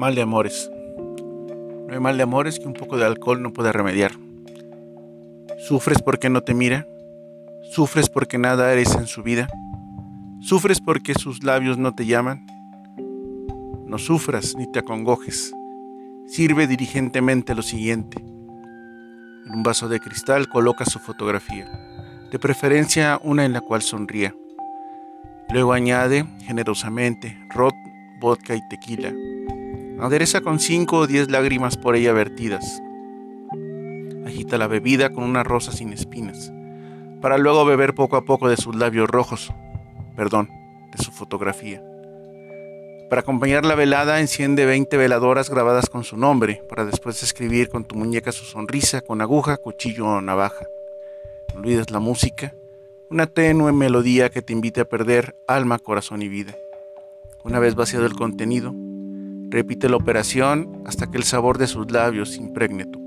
Mal de amores. No hay mal de amores que un poco de alcohol no pueda remediar. Sufres porque no te mira. Sufres porque nada eres en su vida. Sufres porque sus labios no te llaman. No sufras ni te acongojes. Sirve diligentemente lo siguiente. En un vaso de cristal coloca su fotografía, de preferencia una en la cual sonría. Luego añade generosamente rot, vodka y tequila Adereza con cinco o diez lágrimas por ella vertidas. Agita la bebida con una rosa sin espinas, para luego beber poco a poco de sus labios rojos, perdón, de su fotografía. Para acompañar la velada, enciende 20 veladoras grabadas con su nombre, para después escribir con tu muñeca su sonrisa con aguja, cuchillo o navaja. No olvides la música, una tenue melodía que te invite a perder alma, corazón y vida. Una vez vaciado el contenido, Repite la operación hasta que el sabor de sus labios impregne tu